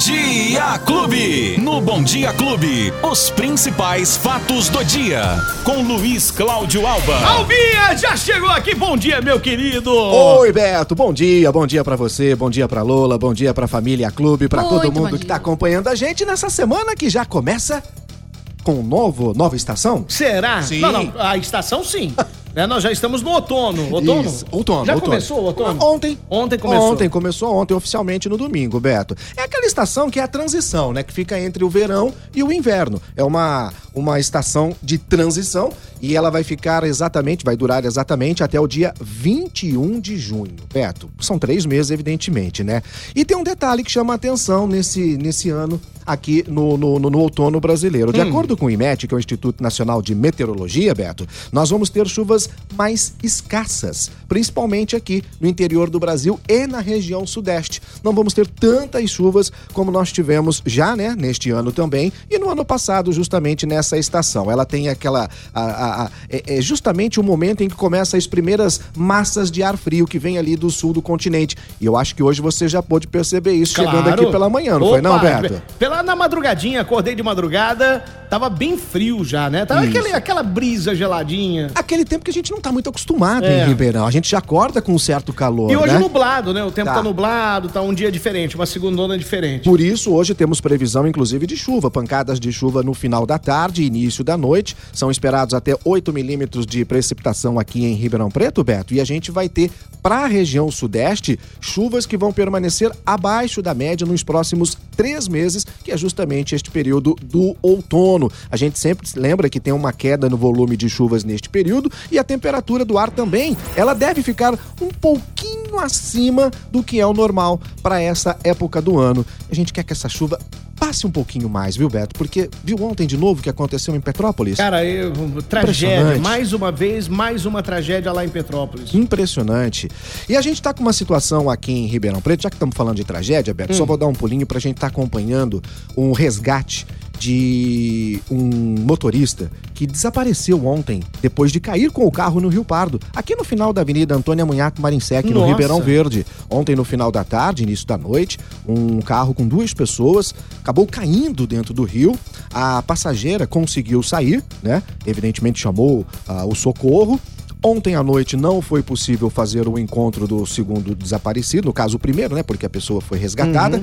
Dia Clube. No Bom Dia Clube, os principais fatos do dia. Com Luiz Cláudio Alba. Albinha já chegou aqui. Bom dia, meu querido. Oi, Beto. Bom dia. Bom dia pra você, bom dia pra Lola, bom dia pra família Clube, pra todo mundo que tá acompanhando a gente nessa semana que já começa com um novo, nova estação. Será? Sim. Não, não. A estação sim. Né, Nós já estamos no outono. Outono? Isso, outono. Já outono. começou o outono? Ontem. Ontem começou. Ontem começou ontem, oficialmente no domingo, Beto. É aquela estação que é a transição, né? Que fica entre o verão e o inverno. É uma, uma estação de transição e ela vai ficar exatamente, vai durar exatamente até o dia 21 de junho, Beto. São três meses, evidentemente, né? E tem um detalhe que chama a atenção nesse, nesse ano aqui no, no, no- no outono brasileiro. De acordo com o IMET, que é o Instituto Nacional de Meteorologia, Beto, nós vamos ter chuvas mais escassas, principalmente aqui no interior do Brasil e na região sudeste. Não vamos ter tantas chuvas como nós tivemos já, né, neste ano também e no ano passado, justamente nessa estação. Ela tem aquela. a- a- a- é, é justamente o momento em que começam as primeiras massas de ar frio que vem ali do sul do continente. E eu acho que hoje você já pôde perceber isso chegando Claro. aqui pela manhã, não foi, não, Opa, Beto? Pela na madrugadinha, acordei de madrugada, tava bem frio já, né? Tava aquele, aquela brisa geladinha. Aquele tempo que a gente não tá muito acostumado É. em Ribeirão. A gente já acorda com um certo calor, E hoje né? nublado, né? O tempo tá. Tá. nublado, tá um dia diferente, uma segundona diferente. Por isso, hoje temos previsão, inclusive, de chuva. Pancadas de chuva no final da tarde e início da noite. São esperados até 8 milímetros de precipitação aqui em Ribeirão Preto, Beto. E a gente vai ter, para a região sudeste, chuvas que vão permanecer abaixo da média nos próximos três meses, que é justamente este período do outono. A gente sempre se lembra que tem uma queda no volume de chuvas neste período e a temperatura do ar também. Ela deve ficar um pouquinho acima do que é o normal para essa época do ano. A gente quer que essa chuva passe um pouquinho mais, viu, Beto? Porque viu ontem de novo o que aconteceu em Petrópolis? Cara, eu, tragédia. Impressionante. Mais uma vez, mais uma tragédia lá em Petrópolis. Impressionante. E a gente tá com uma situação aqui em Ribeirão Preto, já que estamos falando de tragédia, Beto, só vou dar um pulinho pra gente estar acompanhando um resgate de um motorista que desapareceu ontem depois de cair com o carro no Rio Pardo, aqui no final da Avenida Antônia Munhaco Marinsec, no. Ribeirão Verde. Ontem, no final da tarde, início da noite, um carro com duas pessoas acabou caindo dentro do rio. A passageira conseguiu sair, né? Evidentemente chamou ah, o socorro. Ontem à noite não foi possível fazer o encontro do segundo desaparecido, no caso o primeiro, né? Porque a pessoa foi resgatada.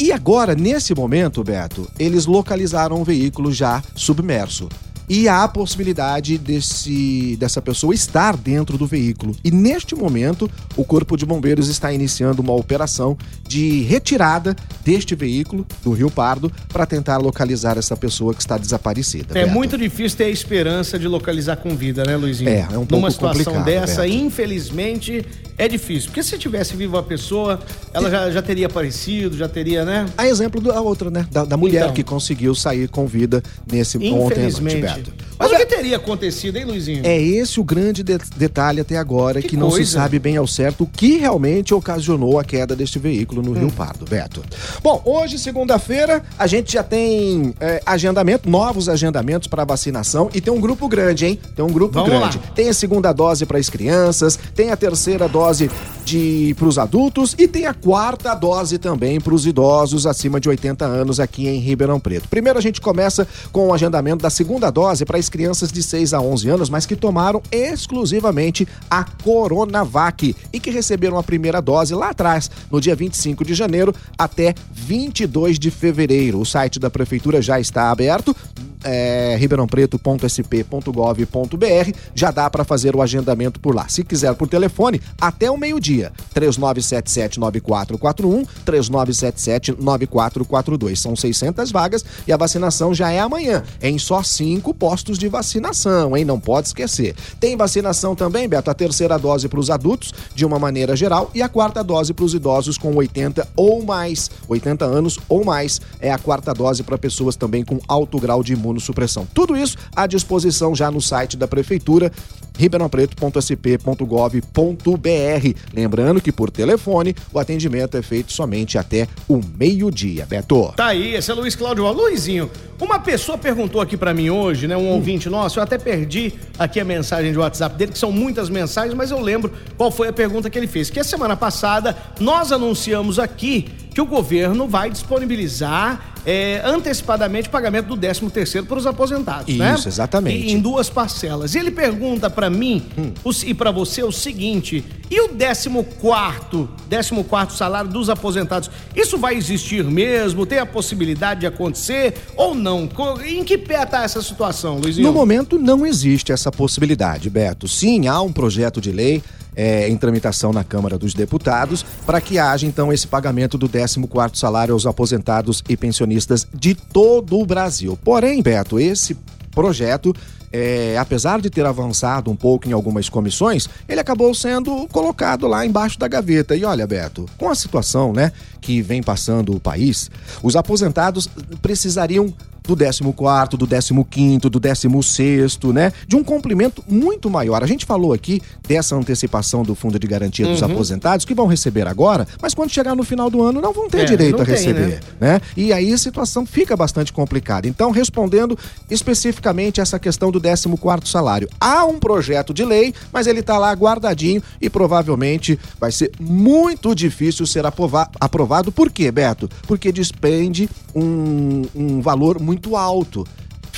E agora, nesse momento, Beto, eles localizaram um veículo já submerso. E há a possibilidade desse, dessa pessoa estar dentro do veículo. E neste momento, o Corpo de Bombeiros está iniciando uma operação de retirada deste veículo do Rio Pardo para tentar localizar essa pessoa que está desaparecida. É Beto. muito difícil ter a esperança de localizar com vida, né, Luizinho? É, é um pouco Numa situação complicado, dessa, Beto. infelizmente, é difícil. Porque se tivesse viva a pessoa, ela já, já teria aparecido, já teria, né? A exemplo da outra, né? Da, da mulher Então. que conseguiu sair com vida nesse ontem à noite, Infelizmente. Mas Mas o que é, teria acontecido, hein, Luizinho? é esse o grande de- detalhe até agora, que, Que não se sabe bem ao certo o que realmente ocasionou a queda deste veículo no Hum. Rio Pardo, Beto. Bom, hoje, segunda-feira, a gente já tem é, agendamento, novos agendamentos para vacinação e tem um grupo grande, hein? Tem um grupo Vamos grande. lá. Tem a segunda dose para as crianças, tem a terceira dose de para os adultos e tem a quarta dose também para os idosos acima de 80 anos aqui em Ribeirão Preto. Primeiro a gente começa com o agendamento da segunda dose para as crianças de 6 a 11 anos, mas que tomaram exclusivamente a Coronavac e que receberam a primeira dose lá atrás, no dia 25 de janeiro até 22 de fevereiro. O site da prefeitura já está aberto é, ribeirãopreto.sp.gov.br, já dá para fazer o agendamento por lá. Se quiser por telefone, até o meio-dia, 3977-9441, 3977-9442. São 600 vagas e a vacinação já é amanhã, em só cinco postos de vacinação, hein? Não pode esquecer. Tem vacinação também, Beto, a terceira dose para os adultos, de uma maneira geral, e a quarta dose para os idosos com 80 ou mais, 80 anos ou mais, é a quarta dose para pessoas também com alto grau de imunossupressão. Tudo isso à disposição já no site da prefeitura ribeirãopreto.sp.gov.br. Lembrando que por telefone o atendimento é feito somente até o meio-dia. Beto. Tá aí, esse é Luiz Cláudio. Ó, Luizinho, uma pessoa perguntou aqui pra mim hoje, né? Um ouvinte nosso, eu até perdi aqui a mensagem de WhatsApp dele, que são muitas mensagens, mas eu lembro qual foi a pergunta que ele fez. Que a semana passada nós anunciamos aqui que o governo vai disponibilizar é, antecipadamente o pagamento do 13 terceiro para os aposentados, Isso, né? exatamente. E, em duas parcelas. E ele pergunta para mim Hum. o- e para você o seguinte: e o 14 quarto, 14 quarto salário dos aposentados? Isso vai existir mesmo? Tem a possibilidade de acontecer ou não? Em que pé tá essa situação, Luizinho? No momento não existe essa possibilidade, Beto. Sim, há um projeto de lei é, em tramitação na Câmara dos Deputados para que haja então esse pagamento do 14º salário aos aposentados e pensionistas de todo o Brasil. Porém, Beto, esse projeto é, apesar de ter avançado um pouco em algumas comissões, ele acabou sendo colocado lá embaixo da gaveta. E olha, Beto, com a situação, né, que vem passando o país, os aposentados precisariam do 14º, do 15º, do 16º, né? De um complemento muito maior. A gente falou aqui dessa antecipação do Fundo de Garantia dos Aposentados, que vão receber agora, mas quando chegar no final do ano não vão ter É, direito a tem, receber, né? E aí a situação fica bastante complicada. Então, respondendo especificamente essa questão do 14º salário, há um projeto de lei, mas ele tá lá guardadinho e provavelmente vai ser muito difícil ser aprova- aprovado. Por quê, Beto? Porque despende um, um valor muito alto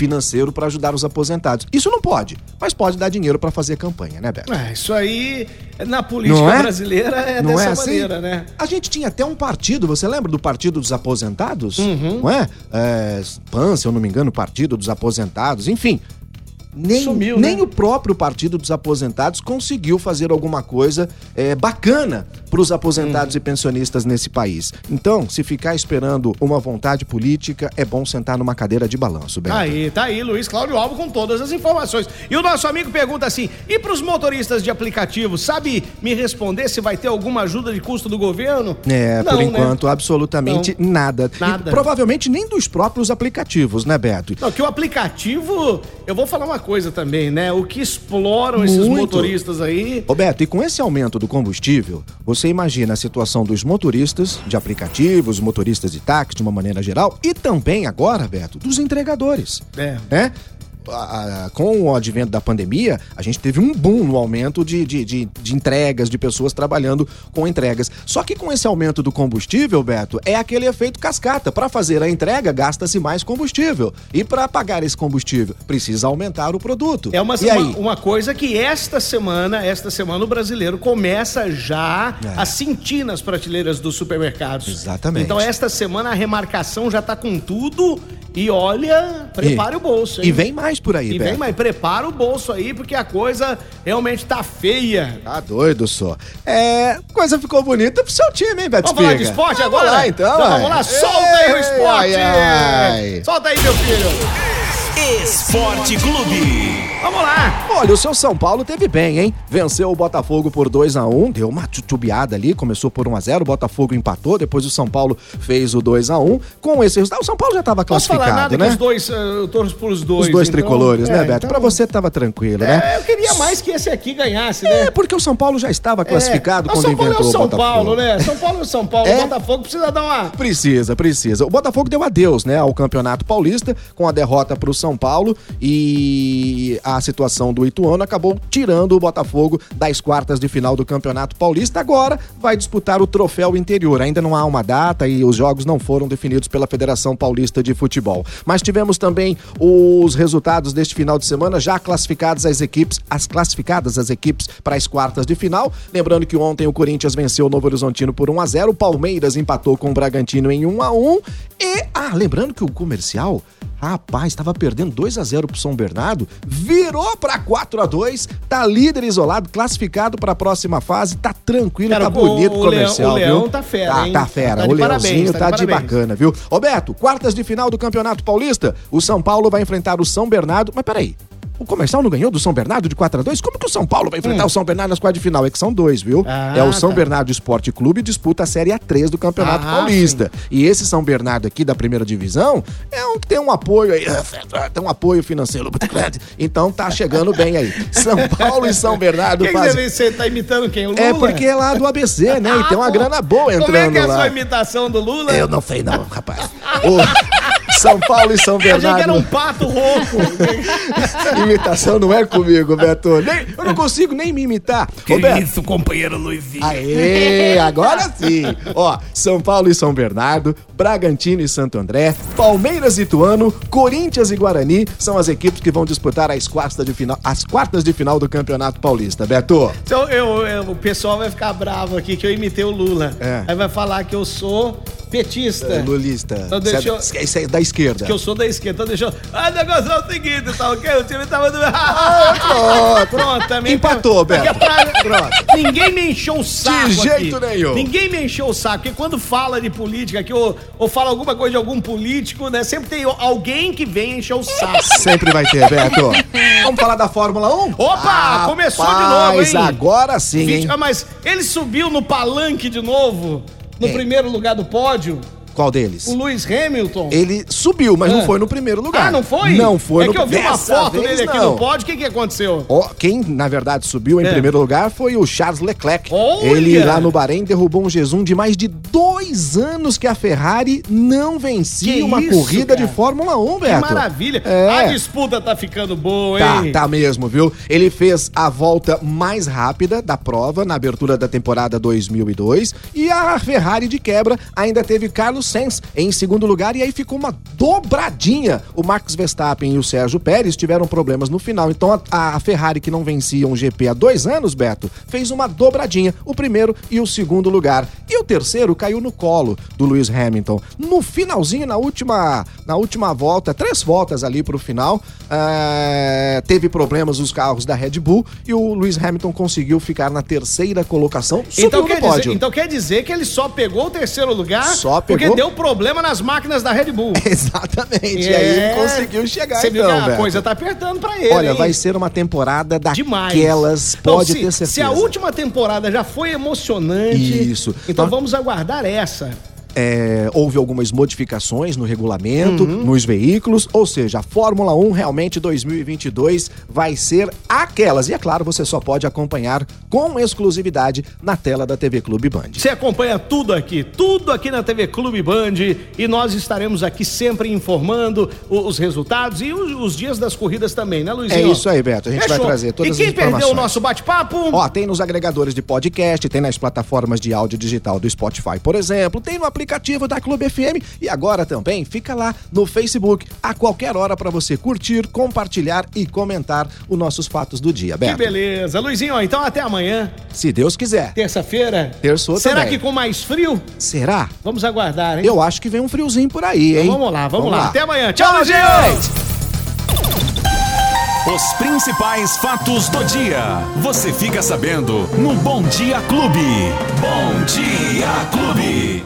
financeiro para ajudar os aposentados. Isso não pode, mas pode dar dinheiro para fazer campanha, né, Beto? É, isso aí, na política é? brasileira, é Não dessa é assim? maneira, né? A gente tinha até um partido, você lembra do Partido dos Aposentados? Uhum. Não é? é PAN, se eu não me engano, Partido dos Aposentados, enfim. Nem, Sumiu, nem né? o próprio Partido dos Aposentados conseguiu fazer alguma coisa é, bacana para os aposentados Uhum. e pensionistas nesse país. Então, se ficar esperando uma vontade política, é bom sentar numa cadeira de balanço, Beto. Tá aí, tá aí, Luiz Cláudio Alvo com todas as informações. E o nosso amigo pergunta assim: e pros motoristas de aplicativo, sabe me responder se vai ter alguma ajuda de custo do governo? É, Não, por né? enquanto, absolutamente nada. E Nada. provavelmente nem dos próprios aplicativos, né, Beto? Não, que o aplicativo, eu vou falar uma coisa também, né? O que exploram esses Muito. motoristas aí. Roberto, e com esse aumento do combustível, você imagina a situação dos motoristas de aplicativos, motoristas de táxi de uma maneira geral, e também agora, Beto, dos entregadores. É. Né? A- a- com o advento da pandemia, a gente teve um boom no aumento de, de, de, de entregas, de pessoas trabalhando com entregas. Só que com esse aumento do combustível, Beto, é aquele efeito cascata. Para fazer a entrega, gasta-se mais combustível. E para pagar esse combustível, precisa aumentar o produto. É uma, uma, uma coisa que esta semana, esta semana o brasileiro começa já É. a sentir nas prateleiras dos supermercados. Exatamente. Então esta semana a remarcação já tá com tudo e olha, prepare E- o bolso, hein? E vem mais por aí, E Beto. vem, mas prepara o bolso aí, porque a coisa realmente tá feia. Tá doido só. É, coisa ficou bonita pro seu time, hein, Beto Vamos falar de Espiga? esporte Vamos agora? lá, então. ué. vamos lá, solta aí o Ei, esporte! ai, ai. Solta aí, meu filho! Esporte Clube. Vamos lá! Olha, o seu São Paulo teve bem, hein? Venceu o Botafogo por 2 a 1 deu uma tutubiada ali, começou por 1 a 0 o Botafogo empatou, depois o São Paulo fez o 2 a 1 Com esse resultado, o São Paulo já estava Posso falar classificado, nada né? os dois, eh, eu torço pros dois. Os dois então- tricolores, né, é, Beto? então- Pra você tava tranquilo, né? É, eu queria mais que esse aqui ganhasse, né? É, porque o São Paulo já estava classificado é. quando São Paulo é o São Botafogo. Paulo, né? São Paulo é o São Paulo. É? O Botafogo precisa dar uma. Precisa, precisa. O Botafogo deu adeus, né, ao Campeonato Paulista com a derrota para o São Paulo e a situação do Ituano acabou tirando o Botafogo das quartas de final do Campeonato Paulista. Agora vai disputar o troféu interior. Ainda não há uma data e os jogos não foram definidos pela Federação Paulista de Futebol. Mas tivemos também os resultados deste final de semana já classificadas as equipes, as classificadas as equipes para as quartas de final. Lembrando que ontem o Corinthians venceu o Novo Horizontino por 1 a 0, o Palmeiras empatou com o Bragantino em 1 a 1 e ah, lembrando que o comercial Rapaz, estava perdendo 2 a 0 pro São Bernardo, virou para 4 a 2, tá líder isolado, classificado para a próxima fase, tá tranquilo, Cara, tá bonito o o comercial, Leão- o Leão viu? tá fera, tá, hein? Tá fera, Tá o parabéns, Leãozinho tá tá, de de parabéns. bacana, viu? Roberto, quartas de final do Campeonato Paulista, o São Paulo vai enfrentar o São Bernardo, mas peraí, o comercial não ganhou do São Bernardo de 4 a 2 Como que o São Paulo vai enfrentar o São Bernardo nas quartas de final? É que são dois, viu? Hum. Ah, é o São tá. Bernardo Esporte Clube disputa a Série A3 do Campeonato Ah, Paulista. E esse São Bernardo aqui da primeira divisão é um que tem um apoio aí, tem um apoio financeiro muito grande. Então tá chegando bem aí. São Paulo e São Bernardo Quem fazem. deve ser? Tá imitando quem? O Lula? É porque é lá do ABC, né? E tem uma Ah, grana boa Como é entrando que é a lá. sua imitação do Lula? Eu não sei não, rapaz. O- São Paulo e São Achei que era Bernardo. um pato rouco. Imitação não é comigo, Beto. Nem- eu não consigo nem me imitar. Ô, Beto, isso, companheiro Luizinho? Aê, agora sim. Ó, São Paulo e São Bernardo, Bragantino e Santo André, Palmeiras e Ituano, Corinthians e Guarani são as equipes que vão disputar as quartas de final, as quartas de final do Campeonato Paulista. Beto, Então, eu, eu- o pessoal vai ficar bravo aqui que eu imitei o Lula. É. Aí vai falar que eu sou petista. é, lulista, Então eu- você é- isso é da esquerda. Que eu sou da esquerda. Então deixa eu... Ah, o negócio é o seguinte, tá ok? O time tava do... pronto. Pronto, também. Empatou, Porque Beto. Pronto. Ninguém me encheu o saco De jeito aqui. nenhum. Ninguém me encheu o saco. Porque quando fala de política aqui, ou, ou fala alguma coisa de algum político, né? Sempre tem alguém que vem encher o saco. Sempre vai ter, Beto. Vamos falar da Fórmula 1? Opa, começou de novo, Mas hein? agora sim, hein? Ah, mas ele subiu no palanque de novo, no É. primeiro lugar do pódio, Qual deles? o Lewis Hamilton. Ele subiu, mas não Ah. foi no primeiro lugar. Ah, não foi? Não foi É no que eu vi uma foto vez, dele aqui não. no pódio, o que que aconteceu? Ó, quem, na verdade, subiu em É. primeiro lugar foi o Charles Leclerc. Olha! Ele, lá no Bahrein, derrubou um jejum de mais de dois anos que a Ferrari não vencia Que uma isso, corrida cara? de Fórmula 1, Que Beto. maravilha. É. A disputa tá ficando boa, Tá, hein? tá mesmo, viu? Ele fez a volta mais rápida da prova na abertura da temporada 2002 e a Ferrari de quebra ainda teve Carlos Sainz em segundo lugar e aí ficou uma dobradinha. O Max Verstappen e o Sérgio Pérez tiveram problemas no final, então a, a Ferrari que não vencia um GP há dois anos, Beto, fez uma dobradinha, o primeiro e o segundo lugar. E o terceiro caiu no colo do Lewis Hamilton. No finalzinho, na última, na última volta, três voltas ali pro final, eh, teve problemas os carros da Red Bull e o Lewis Hamilton conseguiu ficar na terceira colocação, subiu Então no quer, pódio. dizer, então quer dizer que ele só pegou o terceiro lugar Só porque deu problema nas máquinas da Red Bull. Exatamente, e aí ele conseguiu chegar É. Você viu então, que a Beto. coisa tá apertando pra ele, Olha, hein? vai ser uma temporada Demais. daquelas, Então, pode se, ter certeza. Se a última temporada já foi emocionante, Isso. então vamos aguardar essa. É, houve algumas modificações no regulamento, Uhum. nos veículos, ou seja, a Fórmula 1 realmente 2022 vai ser aquelas. E é claro, você só pode acompanhar com exclusividade na tela da TV Clube Band. Você acompanha tudo aqui, tudo aqui na TV Clube Band e nós estaremos aqui sempre informando os resultados e os, os dias das corridas também, né, Luizinho? É isso aí, Beto. A gente vai trazer todas E quem as informações. perdeu o nosso bate-papo? Ó, tem nos agregadores de podcast, tem nas plataformas de áudio digital do Spotify, por exemplo, tem no aplicativo da Clube FM e agora também fica lá no Facebook a qualquer hora para você curtir, compartilhar e comentar os nossos fatos do dia, Que Beto. beleza. Luizinho, ó, então até amanhã, Se Deus quiser. terça-feira. Terçou Será também. que com mais frio? Será? Vamos aguardar, hein? Eu acho que vem um friozinho por aí, hein? Então vamos lá, vamos, lá. Até amanhã. Tchau, Luizinho! Os principais fatos do dia. Você fica sabendo no Bom Dia Clube. Bom Dia Clube.